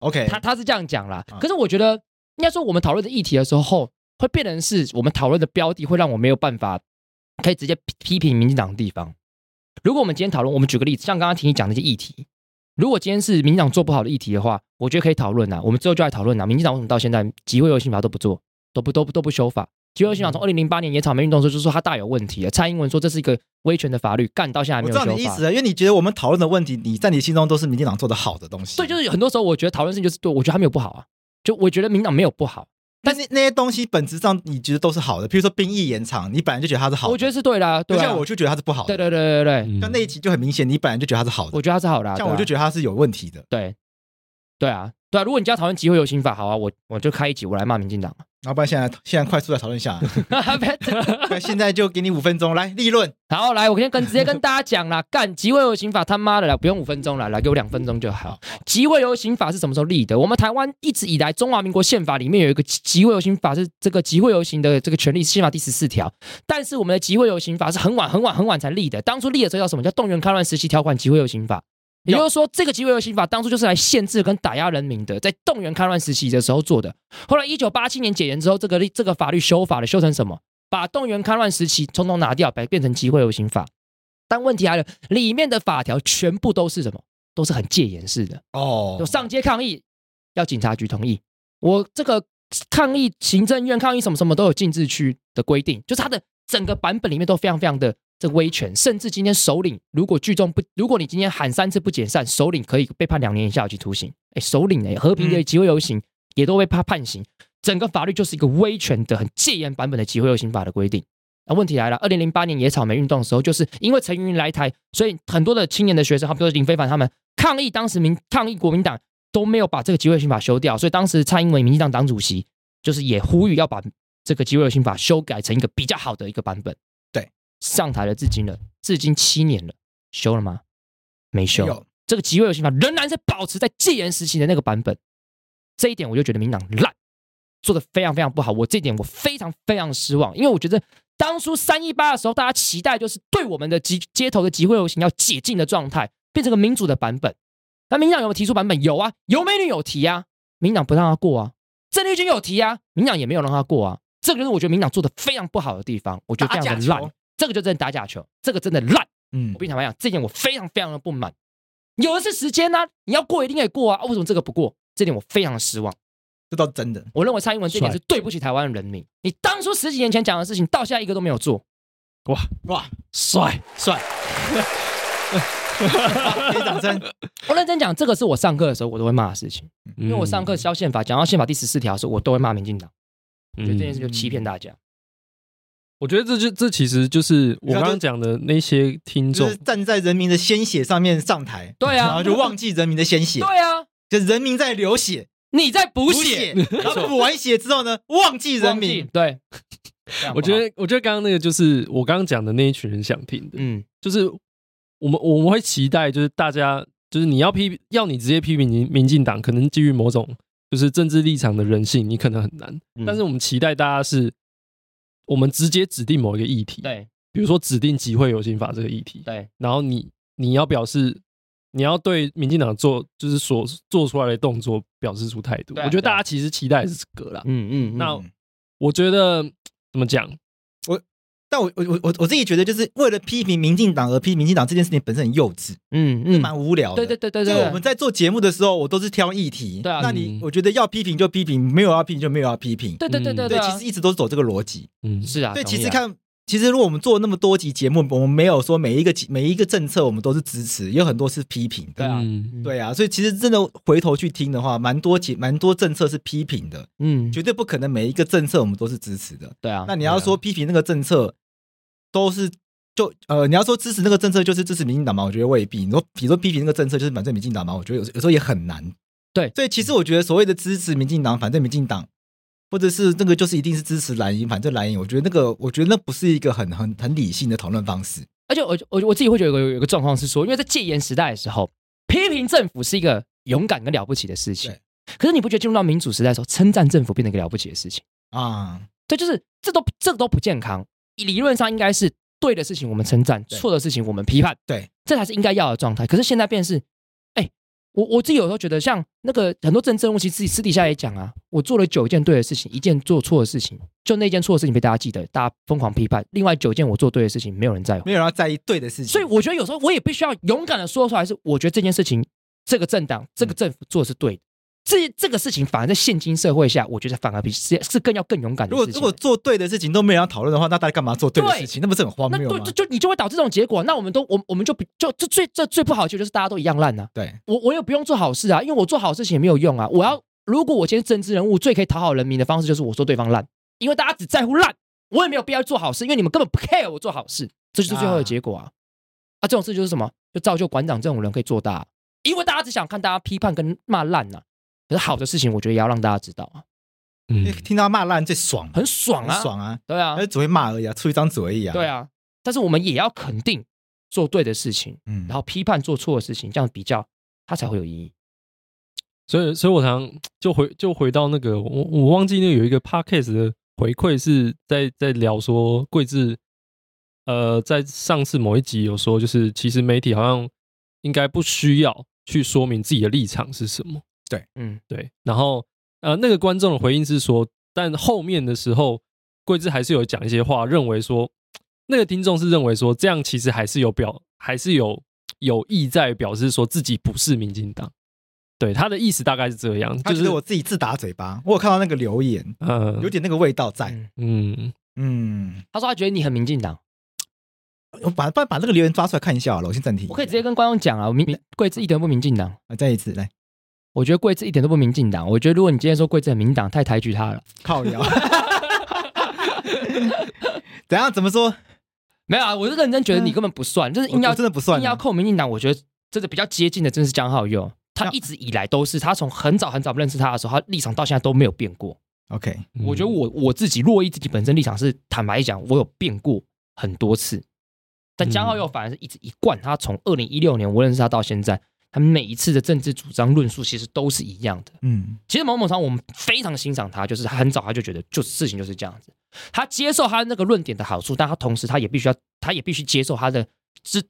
，OK，他他是这样讲啦。可是我觉得应该说，我们讨论的议题的时候，会变成是我们讨论的标的，会让我没有办法可以直接批评民进党的地方。如果我们今天讨论，我们举个例子，像刚刚听你讲那些议题，如果今天是民进党做不好的议题的话，我觉得可以讨论啊。我们之后就来讨论啊。民进党为什么到现在集会游行法都不做？都不都不都不修法，集会游行法从二零零八年野草莓运动的时候就说它大有问题了。蔡英文说这是一个威权的法律，干到现在还没有修法。我知道你意思啊，因为你觉得我们讨论的问题，你在你心中都是民进党做的好的东西。对，就是很多时候我觉得讨论事情就是对，我觉得他没有不好啊，就我觉得民党没有不好，但是那些东西本质上你觉得都是好的，比如说兵役延长，你本来就觉得它是好的，我觉得是对的，对，像我就觉得它是不好的。对对对对对，像那一集就很明显，你本来就觉得它是好的，我觉得它是好的，像我就觉得它是有问题的。对，对啊，对啊，如果你要讨论集会游行法，好啊，我我就开一集我来骂民进党。要不然现在现在快速的讨论一下，那现在就给你五分钟来立论。好，来，我先跟直接跟大家讲啦，干集会游行法他妈的了，不用五分钟了，来给我两分钟就好。集会游行法是什么时候立的？我们台湾一直以来中华民国宪法里面有一个集会游行法，是这个集会游行的这个权利，宪法第十四条。但是我们的集会游行法是很晚很晚很晚才立的，当初立的时候叫什么？叫动员戡乱时期条款集会游行法。也就是说，这个集会游行法当初就是来限制跟打压人民的，在动员戡乱时期的时候做的。后来一九八七年解严之后，这个这个法律修法了，修成什么？把动员戡乱时期统统拿掉，变变成集会游行法。但问题来了，里面的法条全部都是什么？都是很戒严式的哦。有上街抗议要警察局同意，我这个抗议行政院抗议什么什么都有禁制区的规定，就是他的整个版本里面都非常非常的。这威权，甚至今天首领如果聚众不，如果你今天喊三次不解散，首领可以被判两年以下有期徒刑。哎，首领哎，和平的集会游行也都被判判刑。整个法律就是一个威权的、很戒严版本的集会游行法的规定。那问题来了，二零零八年野草莓运动的时候，就是因为陈云云来台，所以很多的青年的学生，他比如说林非凡他们抗议，当时民抗议国民党都没有把这个集会游行法修掉，所以当时蔡英文民进党党主席就是也呼吁要把这个集会游行法修改成一个比较好的一个版本。对上台了，至今了，至今七年了，修了吗？没修。有这个集会游行法仍然是保持在戒严时期的那个版本，这一点我就觉得民党烂，做的非常非常不好。我这一点我非常非常失望，因为我觉得当初三一八的时候，大家期待就是对我们的集街头的集会游行要解禁的状态，变成个民主的版本。那民党有没有提出版本？有啊，有美女有提啊，民党不让他过啊。郑丽君有提啊，民党也没有让他过啊。这个就是我觉得民党做的非常不好的地方，我觉得非常的烂。这个就真的打假球，这个真的烂。嗯，我跟你坦白讲，这点我非常非常的不满。有的是时间啊，你要过一定可以过啊，啊，为什么这个不过？这点我非常的失望。这倒是真的。我认为蔡英文这点是对不起台湾的人民。你当初十几年前讲的事情，到现在一个都没有做。哇哇，帅帅！给掌声。我认真讲，这个是我上课的时候我都会骂的事情，因为我上课教宪法，讲到宪法第十四条的时候，我都会骂民进党，觉得这件事就欺骗大家。我觉得这就这其实就是我刚刚讲的那些听众，就是站在人民的鲜血上面上台，对啊，然后就忘记人民的鲜血，对啊，就人民在流血，你在补血，然后补完血之后呢，忘记人民，对。我觉得，我觉得刚刚那个就是我刚刚讲的那一群人想听的，嗯，就是我们我们会期待，就是大家就是你要批要你直接批评民民进党，可能基于某种。就是政治立场的人性，你可能很难。嗯、但是我们期待大家是，我们直接指定某一个议题，对，比如说指定集会游行法这个议题，对，然后你你要表示，你要对民进党做就是所做出来的动作表示出态度。我觉得大家其实期待是这个啦。嗯嗯，那我觉得怎么讲？但我我我我自己觉得，就是为了批评民进党而批评民进党这件事情本身很幼稚，嗯嗯，蛮无聊的。对对对对对。就我们在做节目的时候，我都是挑议题。对啊。那你我觉得要批评就批评，没有要批评就没有要批评。对对对对对。其实一直都是走这个逻辑。嗯，是啊。对，其实看，其实如果我们做那么多集节目，我们没有说每一个每一个政策我们都是支持，有很多是批评。对啊，对啊。所以其实真的回头去听的话，蛮多节蛮多政策是批评的。嗯，绝对不可能每一个政策我们都是支持的。对啊。那你要说批评那个政策。都是就呃，你要说支持那个政策就是支持民进党吗？我觉得未必。你说比如说批评那个政策就是反对民进党吗？我觉得有有时候也很难。对，所以其实我觉得所谓的支持民进党，反对民进党，或者是那个就是一定是支持蓝营，反正蓝营，我觉得那个我觉得那不是一个很很很理性的讨论方式。而且我我我自己会觉得有个有个状况是说，因为在戒严时代的时候，批评政府是一个勇敢跟了不起的事情。对可是你不觉得进入到民主时代的时候，称赞政府变成一个了不起的事情啊？对，就是这都这个都不健康。理论上应该是。对的事情我们称赞，错的事情我们批判，对，这才是应该要的状态。可是现在便是，哎，我我自己有时候觉得，像那个很多政治人物，其实自己私底下也讲啊，我做了九件对的事情，一件做错的事情，就那件错的事情被大家记得，大家疯狂批判。另外九件我做对的事情，没有人在乎，没有人要在意对的事情。所以我觉得有时候我也必须要勇敢的说出来，是我觉得这件事情，这个政党，这个政府做的是对的。这这个事情反而在现今社会下，我觉得反而比是是更要更勇敢的事情。如果如果做对的事情都没人要讨论的话，那大家干嘛做对的事情？那不是很荒谬吗？那就，就你就会导致这种结果。那我们都我我们就比就这最这最不好的就是大家都一样烂啊。对，我我也不用做好事啊，因为我做好事情也没有用啊。我要如果我今天政治人物最可以讨好人民的方式就是我说对方烂，因为大家只在乎烂，我也没有必要做好事，因为你们根本不 care 我做好事，这就是最后的结果啊。啊，这种事就是什么？就造就馆长这种人可以做大，因为大家只想看大家批判跟骂烂呐。可是好的事情，我觉得也要让大家知道啊。嗯，听到骂烂最爽，很爽啊，爽啊，对啊，只会骂而已啊，出一张嘴而已啊。对啊，但是我们也要肯定做对的事情，嗯，然后批判做错的事情，这样比较它才会有意义。所以，所以我常就回就回到那个，我我忘记那个有一个 podcast 的回馈是在在聊说桂智，呃，在上次某一集有说，就是其实媒体好像应该不需要去说明自己的立场是什么。对，嗯，对，然后呃，那个观众的回应是说，但后面的时候，桂枝还是有讲一些话，认为说，那个听众是认为说，这样其实还是有表，还是有有意在表示说自己不是民进党。对，他的意思大概是这样，就是我自己自打嘴巴。我有看到那个留言，嗯，有点那个味道在，嗯嗯，他说他觉得你很民进党，我把把把那个留言抓出来看一下好了，我先暂停。我可以直接跟观众讲啊，我民贵智一点不民进党啊，再一次来。我觉得贵智一点都不民进党。我觉得如果你今天说贵智很民党，太抬举他了。靠腰。怎样？怎么说？没有啊，我是认真觉得你根本不算，嗯、就是硬要真的不算，硬要扣民进党。我觉得真的比较接近的，真的是江浩佑。他一直以来都是，他从很早很早不认识他的时候，他立场到现在都没有变过。OK，我觉得我我自己珞亦自己本身立场是坦白讲，我有变过很多次，但江浩佑反而是一直一贯，他从二零一六年我认识他到现在。他每一次的政治主张论述其实都是一样的。嗯，其实某某上我们非常欣赏他，就是他很早他就觉得，就是事情就是这样子。他接受他那个论点的好处，但他同时他也必须要，他也必须接受他的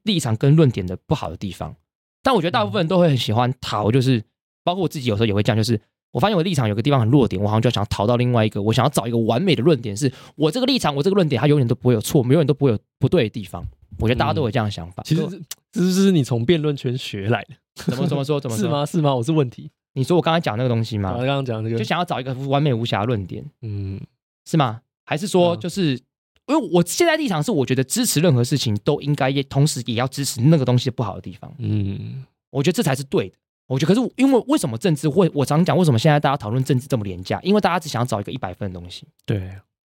立场跟论点的不好的地方。但我觉得大部分人都会很喜欢逃，就是包括我自己有时候也会这样，就是我发现我的立场有个地方很弱点，我好像就想要逃到另外一个，我想要找一个完美的论点，是我这个立场，我这个论点，它永远都不会有错，永远都不会有不对的地方。我觉得大家都有这样的想法。其实这是你从辩论圈学来的。怎 么怎么说？怎么说？是吗？是吗？我是问题。你说我刚才讲那个东西吗？我刚刚讲那个，就想要找一个完美无瑕论点，嗯，是吗？还是说，就是因为我现在立场是，我觉得支持任何事情都应该也同时也要支持那个东西不好的地方，嗯，我觉得这才是对的。我觉得，可是因为为什么政治会？我常讲，为什么现在大家讨论政治这么廉价？因为大家只想要找一个一百分的东西。对，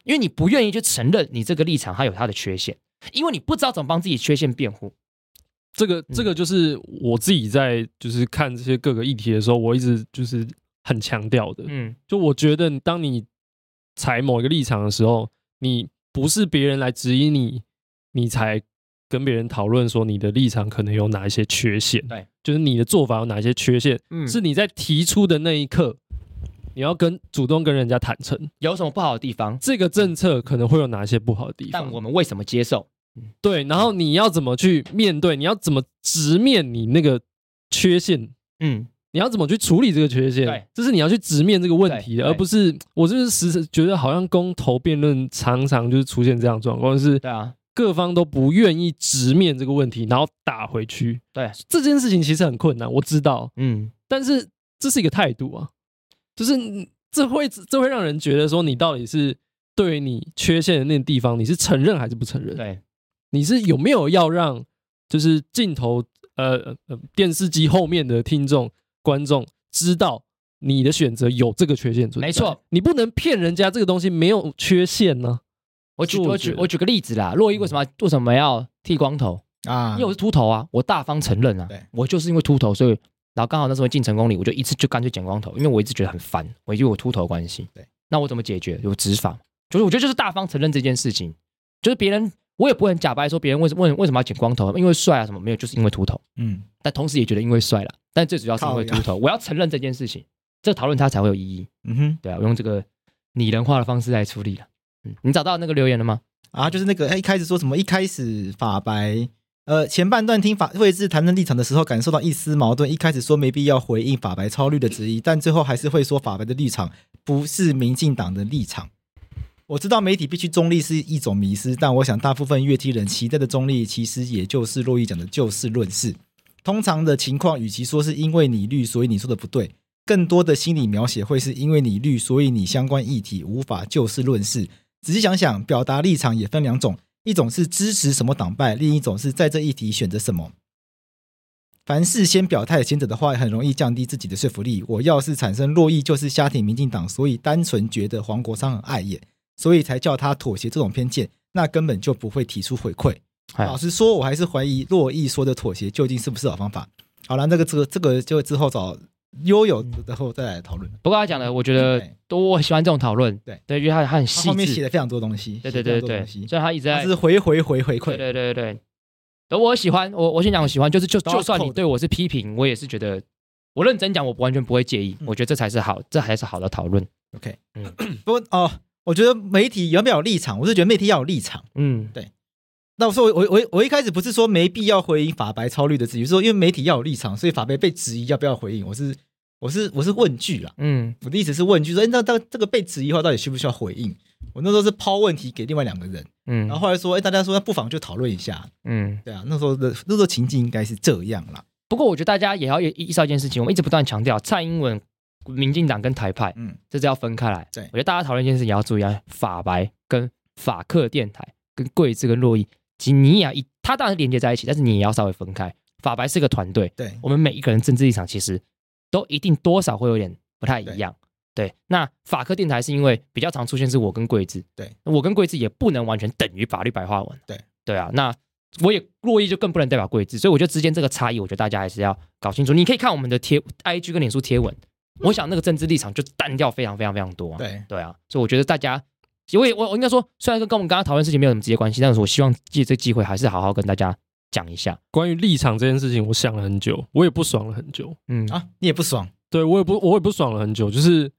因为你不愿意去承认你这个立场它有它的缺陷，因为你不知道怎么帮自己缺陷辩护。这个这个就是我自己在就是看这些各个议题的时候，我一直就是很强调的。嗯，就我觉得当你采某一个立场的时候，你不是别人来指引你，你才跟别人讨论说你的立场可能有哪一些缺陷。对，就是你的做法有哪些缺陷，嗯，是你在提出的那一刻你要跟主动跟人家坦诚，有什么不好的地方？这个政策可能会有哪些不好的地方？但我们为什么接受？对，然后你要怎么去面对？你要怎么直面你那个缺陷？嗯，你要怎么去处理这个缺陷？对，这是你要去直面这个问题的，而不是我就是时时觉得好像公投辩论常常就是出现这样状况，是，对啊，各方都不愿意直面这个问题，然后打回去。对，这件事情其实很困难，我知道，嗯，但是这是一个态度啊，就是这会这会让人觉得说，你到底是对于你缺陷的那个地方，你是承认还是不承认？对。你是有没有要让就是镜头呃呃电视机后面的听众观众知道你的选择有这个缺陷存在？没错，你不能骗人家这个东西没有缺陷呢、啊。我举我举我举个例子啦，洛伊为什么为什么要剃光头啊？因为我是秃头啊，我大方承认啊，对我就是因为秃头，所以然后刚好那时候进成功里，我就一次就干脆剪光头，因为我一直觉得很烦，我因为我秃头的关系。对，那我怎么解决？有执法，就是我觉得就是大方承认这件事情，就是别人。我也不会很假白说别人为什么为什么要剪光头，因为帅啊什么没有，就是因为秃头。嗯，但同时也觉得因为帅了，但最主要是因为秃头。我要承认这件事情，这讨论它才会有意义。嗯哼，对啊，我用这个拟人化的方式来处理了。嗯，你找到那个留言了吗？啊，就是那个他一开始说什么，一开始法白呃前半段听法位置谈论立场的时候，感受到一丝矛盾。一开始说没必要回应法白超绿的质疑，但最后还是会说法白的立场不是民进党的立场。我知道媒体必须中立是一种迷失，但我想大部分乐听人期待的中立，其实也就是洛伊讲的就事论事。通常的情况，与其说是因为你绿，所以你说的不对，更多的心理描写会是因为你绿，所以你相关议题无法就事论事。仔细想想，表达立场也分两种，一种是支持什么党派，另一种是在这议题选择什么。凡事先表态，前者的话很容易降低自己的说服力。我要是产生珞亦就是瞎挺民进党，所以单纯觉得黄国昌很碍眼。所以才叫他妥协这种偏见，那根本就不会提出回馈。老实说，我还是怀疑洛毅说的妥协究竟是不是好方法。好了，那个这个这个就之后找悠悠然后再来讨论。不过他讲的，我觉得都我喜欢这种讨论。对对，因为他他很细致，后面写了非常多东西。对对对对，所以他一直在是回回回回馈。对对对对，等我喜欢我我先讲我喜欢，就是就就算你对我是批评，我也是觉得我认真讲，我完全不会介意。我觉得这才是好，这还是好的讨论。OK，嗯，不过哦。我觉得媒体有没有立场？我是觉得媒体要有立场。嗯，对。那我说我我我我一开始不是说没必要回应法白超绿的质疑，是说因为媒体要有立场，所以法白被质疑要不要回应。我是我是我是问句啦。嗯，我的意思是问句，说那到这个被质疑的话，到底需不需要回应？我那时候是抛问题给另外两个人。嗯，然后后来说，哎，大家说那不妨就讨论一下。嗯，对啊，那时候的那时候情境应该是这样啦。不过我觉得大家也要意意识到一件事情，我们一直不断强调蔡英文。民进党跟台派，嗯，这是要分开来。对，我觉得大家讨论一件事情也要注意啊，法白跟法克电台跟贵智跟珞亦，其实你也要一，他当然是连接在一起，但是你也要稍微分开。法白是个团队，对，我们每一个人政治立场其实都一定多少会有点不太一样。对，那法客电台是因为比较常出现是我跟贵智，对，我跟贵智也不能完全等于法律白话文。对，对啊，那我也珞亦就更不能代表贵智，所以我觉得之间这个差异，我觉得大家还是要搞清楚。你可以看我们的贴 IG 跟脸书贴文。我想那个政治立场就淡掉非常非常非常多，啊。对对啊，所以我觉得大家，我也我我应该说，虽然跟跟我们刚刚讨论事情没有什么直接关系，但是我希望借这个机会还是好好跟大家讲一下关于立场这件事情。我想了很久，我也不爽了很久。嗯啊，你也不爽？对，我也不我也不爽了很久。就是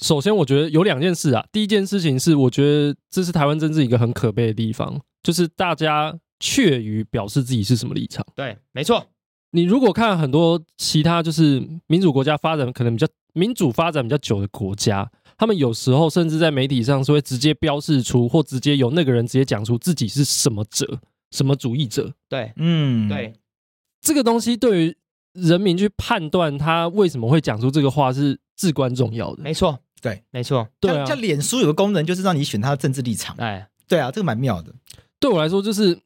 首先，我觉得有两件事啊。第一件事情是，我觉得这是台湾政治一个很可悲的地方，就是大家怯于表示自己是什么立场。对，没错。你如果看很多其他就是民主国家发展可能比较民主发展比较久的国家，他们有时候甚至在媒体上是会直接标示出，或直接有那个人直接讲出自己是什么者、什么主义者。对，嗯，对，这个东西对于人民去判断他为什么会讲出这个话是至关重要的。没错，对，没错，对啊。像脸书有个功能，就是让你选他的政治立场。哎，对啊，这个蛮妙的。对我来说，就是。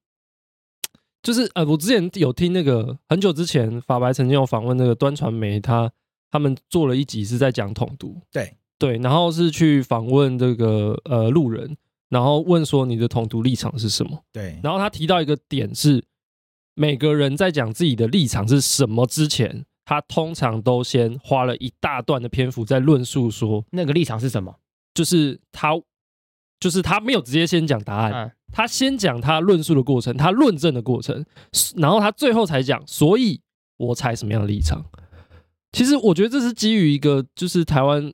就是呃，我之前有听那个很久之前法白曾经有访问那个端传媒，他他们做了一集是在讲统独，对对，然后是去访问这个呃路人，然后问说你的统独立场是什么？对，然后他提到一个点是，每个人在讲自己的立场是什么之前，他通常都先花了一大段的篇幅在论述说那个立场是什么，就是他就是他没有直接先讲答案。嗯他先讲他论述的过程，他论证的过程，然后他最后才讲，所以我采什么样的立场。其实我觉得这是基于一个，就是台湾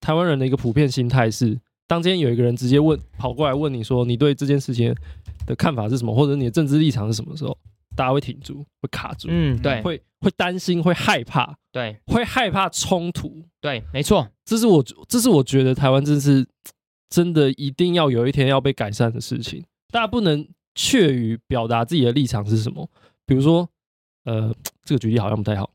台湾人的一个普遍心态是，当今天有一个人直接问跑过来问你说，你对这件事情的看法是什么，或者你的政治立场是什么时候，大家会挺住，会卡住，嗯，对，会会担心，会害怕，对，会害怕冲突，对，没错，这是我这是我觉得台湾真是真的一定要有一天要被改善的事情，大家不能怯于表达自己的立场是什么，比如说，呃，这个举例好像不太好。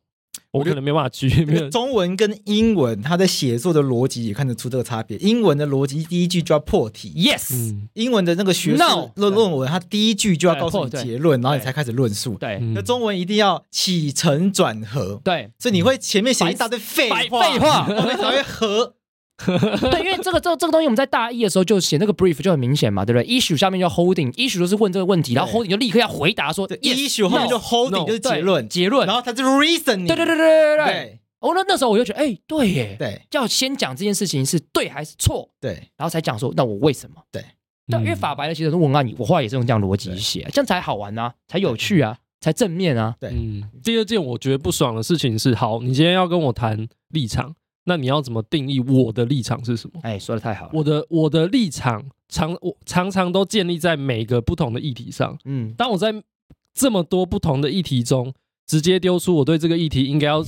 我可能没办法举。中文跟英文，它的写作的逻辑也看得出这个差别。英文的逻辑第一句就要破题，yes。英文的那个学术论论文，它第一句就要告诉你结论，然后你才开始论述。对，那中文一定要起承转合。对，所以你会前面写一大堆废话，废话，后面才会合。对，因为这个这这个东西，我们在大一的时候就写那个 brief 就很明显嘛，对不对？issue 下面就 holding，issue 就是问这个问题，然后 holding 就立刻要回答说，issue 后面就 holding 就是结论，结论，然后它就是 reasoning。对对对对对对。哦，那那时候我就觉得，哎，对耶，对，要先讲这件事情是对还是错，对，然后才讲说，那我为什么？对，但因为法白的其实文案，我后来也是用这样逻辑写，这样才好玩啊，才有趣啊，才正面啊。对，嗯。第二件我觉得不爽的事情是，好，你今天要跟我谈立场。那你要怎么定义我的立场是什么？哎，说的太好了。我的我的立场常我常常都建立在每个不同的议题上。嗯，当我在这么多不同的议题中，直接丢出我对这个议题应该要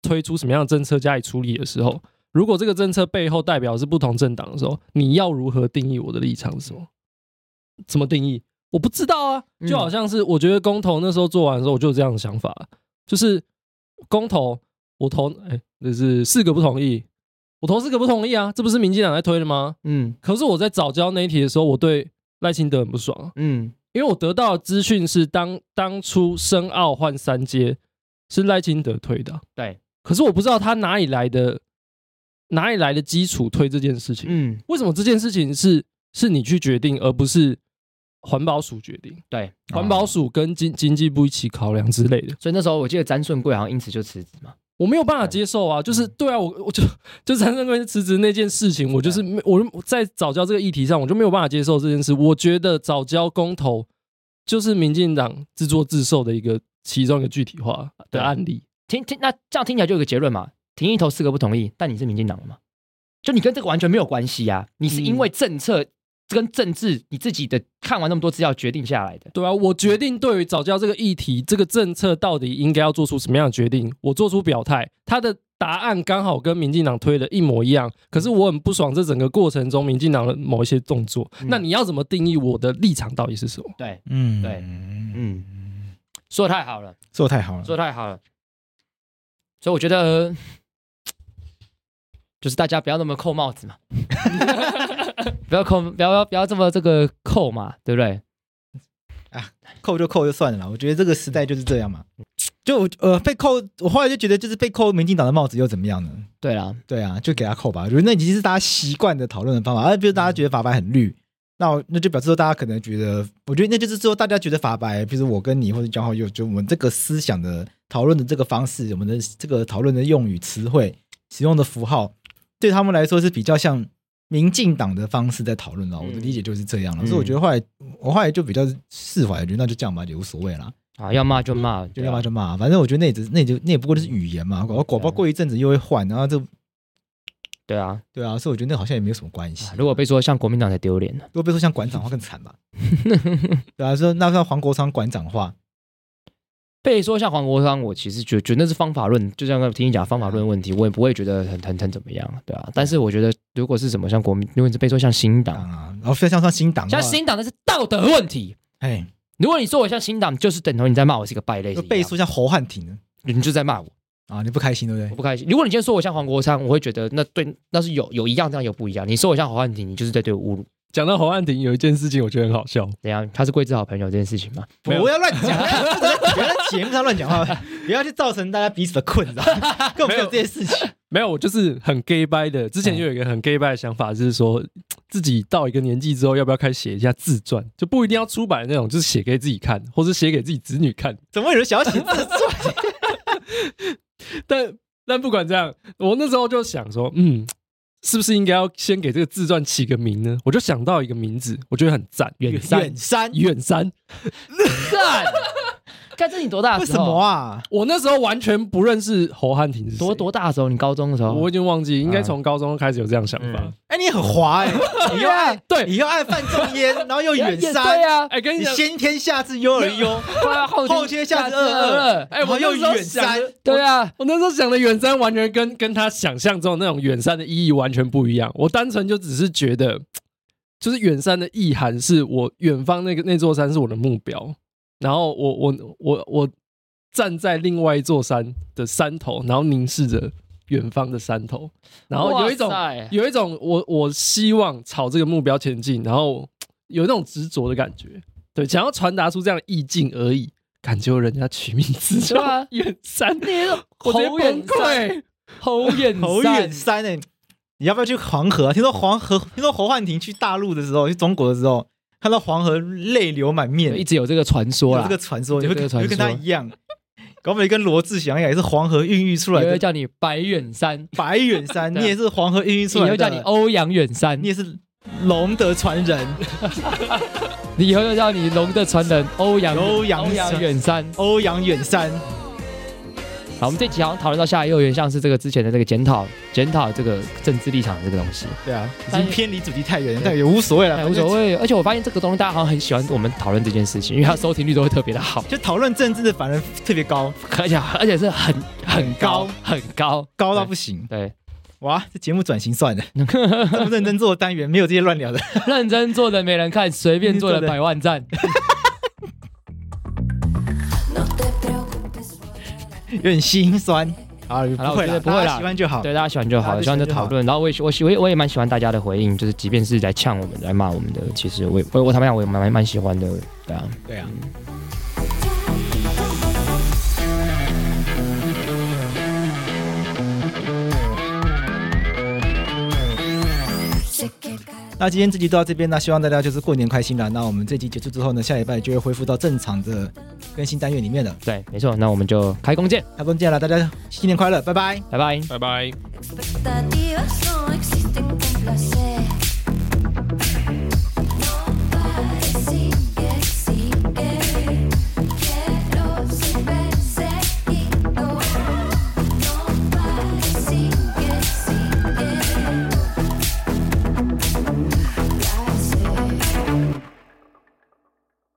推出什么样的政策加以处理的时候，如果这个政策背后代表是不同政党的时候，你要如何定义我的立场是什么？怎么定义？我不知道啊。就好像是我觉得公投那时候做完的时候，我就有这样的想法，就是公投。我投哎，那是四个不同意，我投四个不同意啊，这不是民进党在推的吗？嗯，可是我在早教那一题的时候，我对赖清德很不爽，嗯，因为我得到的资讯是当当初申奥换三阶是赖清德推的，对，可是我不知道他哪里来的哪里来的基础推这件事情，嗯，为什么这件事情是是你去决定，而不是？环保署决定，对，环保署跟经经济部一起考量之类的，所以那时候我记得詹顺贵好像因此就辞职嘛，我没有办法接受啊，就是对啊，我我就就詹顺贵辞职那件事情，我就是没我在早教这个议题上，我就没有办法接受这件事。我觉得早教公投就是民进党自作自受的一个其中一个具体化的案例。听听，那这样听起来就有个结论嘛，廷义投四个不同意，但你是民进党了嘛？就你跟这个完全没有关系啊，你是因为政策。嗯跟政治你自己的看完那么多资料决定下来的，对啊，我决定对于早教这个议题，这个政策到底应该要做出什么样的决定，我做出表态，他的答案刚好跟民进党推的一模一样，可是我很不爽这整个过程中民进党的某一些动作，嗯、那你要怎么定义我的立场到底是什么？对，嗯，对，嗯，说的太好了，说的太好了，说的太好了，所以我觉得 就是大家不要那么扣帽子嘛。不要扣，不要不要这么这个扣嘛，对不对？啊，扣就扣就算了啦。我觉得这个时代就是这样嘛。就呃被扣，我后来就觉得就是被扣民进党的帽子又怎么样呢？对啊，对啊，就给他扣吧。我觉得那已经是大家习惯的讨论的方法。而比如大家觉得法白很绿，那那就表示说大家可能觉得，我觉得那就是说大家觉得法白，比如我跟你或者江浩佑，就我们这个思想的讨论的这个方式，我们的这个讨论的用语词汇使用的符号，对他们来说是比较像。民进党的方式在讨论了，我的理解就是这样了，嗯、所以我觉得后来我后来就比较释怀，觉得那就这样吧，也无所谓了。啊，要骂就骂，就要骂就骂，反正我觉得那也只那也就那也不过就是语言嘛，我广播过一阵子又会换，然后就对啊对啊，所以我觉得那好像也没有什么关系。如果被说像国民党才丢脸呢？如果被说像馆长话更惨吧？对啊，说那像黄国昌馆长话。被说像黄国昌，我其实觉觉得那是方法论，就像刚听你讲方法论问题，我也不会觉得很很很怎么样，对啊。但是我觉得，如果是什么像国民，如果是被说像新党啊，然后非常像新党，像新党那是道德问题。哎，如果你说我像新党，就是等同你在骂我是一个败类。被说像侯汉廷，你就在骂我啊，你不开心对不对？我不开心。如果你今天说我像黄国昌，我会觉得那对那是有有一样这样有不一样。你说我像侯汉廷，你就是在对我侮辱。讲到侯汉廷有一件事情，我觉得很好笑。怎样？他是桂枝好朋友这件事情吗？不要乱讲，不要在节目上乱讲话，不要去造成大家彼此的困扰。根本没有这件事情。没有，我就是很 gay 掰的。之前就有一个很 gay 掰的想法，就是说 自己到一个年纪之后，要不要开始写一下自传？就不一定要出版的那种，就是写给自己看，或是写给自己子女看。怎么有人想要写自传？但但不管这样，我那时候就想说，嗯。是不是应该要先给这个自传起个名呢？我就想到一个名字，我觉得很赞，远山，远山，远山，干。看这你多大的时候？为什么啊？我那时候完全不认识侯汉廷是多多大的时候？你高中的时候？我已经忘记，应该从高中开始有这样想法。哎，你很滑哎，你又爱对，你又爱范仲淹，然后又远山，对呀。哎，跟你讲，先天下之忧而忧，后天下之乐乐。哎，我又远山，对啊，我那时候想的远山完全跟跟他想象中的那种远山的意义完全不一样。我单纯就只是觉得，就是远山的意涵是我远方那个那座山是我的目标，然后我我我我。站在另外一座山的山头，然后凝视着远方的山头，然后有一种有一种我我希望朝这个目标前进，然后有那种执着的感觉，对，想要传达出这样的意境而已。感觉人家取名字叫远山，侯 远山，侯远侯远山哎，你要不要去黄河啊？听说黄河，听说侯汉廷去大陆的时候，去中国的时候，看到黄河泪流满面，一直有这个传说啦，这个传说，你会会跟他一样。搞不好跟罗志祥一样，也是黄河孕育出来的。会叫你白远山，白远山，你也是黄河孕育出来的。叫你欧阳远山，你也是龙的传人。你以后就叫你龙的传人欧阳欧阳远山，欧阳远山。好，我们这集好像讨论到下来，又有点像是这个之前的这个检讨，检讨这个政治立场的这个东西。对啊，已经偏离主题太远，但也无所谓了，无所谓。而且我发现这个东西大家好像很喜欢我们讨论这件事情，因为它收听率都会特别的好。就讨论政治的反而特别高，而且而且是很很高很高高到不行。对，哇，这节目转型算了，这么认真做的单元没有这些乱聊的，认真做的没人看，随便做的百万赞。有点心酸。啊，不会了，不会了，喜欢就好，对，大家喜欢就好，喜欢就讨论。然后我也我喜我也我也蛮喜欢大家的回应，就是即便是在呛我们、来骂我们的，其实我我我坦白讲，我也蛮蛮喜欢的，对啊，对啊。那今天这集就到这边，那希望大家就是过年开心啦。那我们这集结束之后呢，下礼拜就会恢复到正常的更新单元里面了。对，没错。那我们就开工见，开工见了，大家新年快乐，拜拜，拜拜，拜拜。